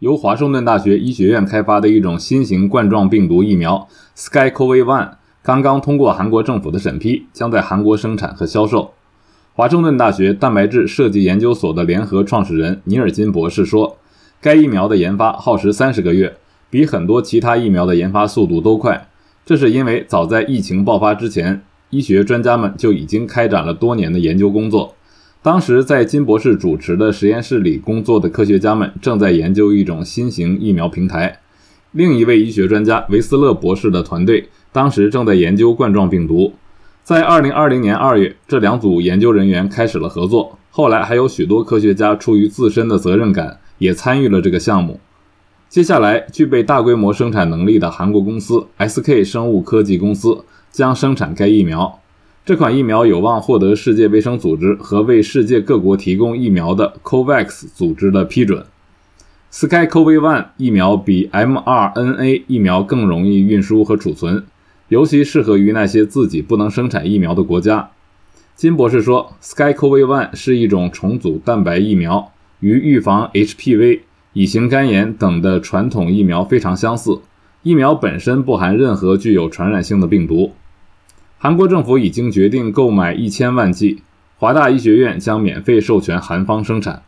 由华盛顿大学医学院开发的一种新型冠状病毒疫苗 SkyCoV-1 刚刚通过韩国政府的审批，将在韩国生产和销售。华盛顿大学蛋白质设计研究所的联合创始人尼尔金博士说：“该疫苗的研发耗时三十个月，比很多其他疫苗的研发速度都快。这是因为早在疫情爆发之前，医学专家们就已经开展了多年的研究工作。”当时在金博士主持的实验室里工作的科学家们正在研究一种新型疫苗平台。另一位医学专家维斯勒博士的团队当时正在研究冠状病毒。在2020年2月，这两组研究人员开始了合作。后来还有许多科学家出于自身的责任感，也参与了这个项目。接下来，具备大规模生产能力的韩国公司 SK 生物科技公司将生产该疫苗。这款疫苗有望获得世界卫生组织和为世界各国提供疫苗的 COVAX 组织的批准。SkyCoV-1 疫苗比 mRNA 疫苗更容易运输和储存，尤其适合于那些自己不能生产疫苗的国家。金博士说，SkyCoV-1 是一种重组蛋白疫苗，与预防 HPV、乙型肝炎等的传统疫苗非常相似。疫苗本身不含任何具有传染性的病毒。韩国政府已经决定购买一千万剂，华大医学院将免费授权韩方生产。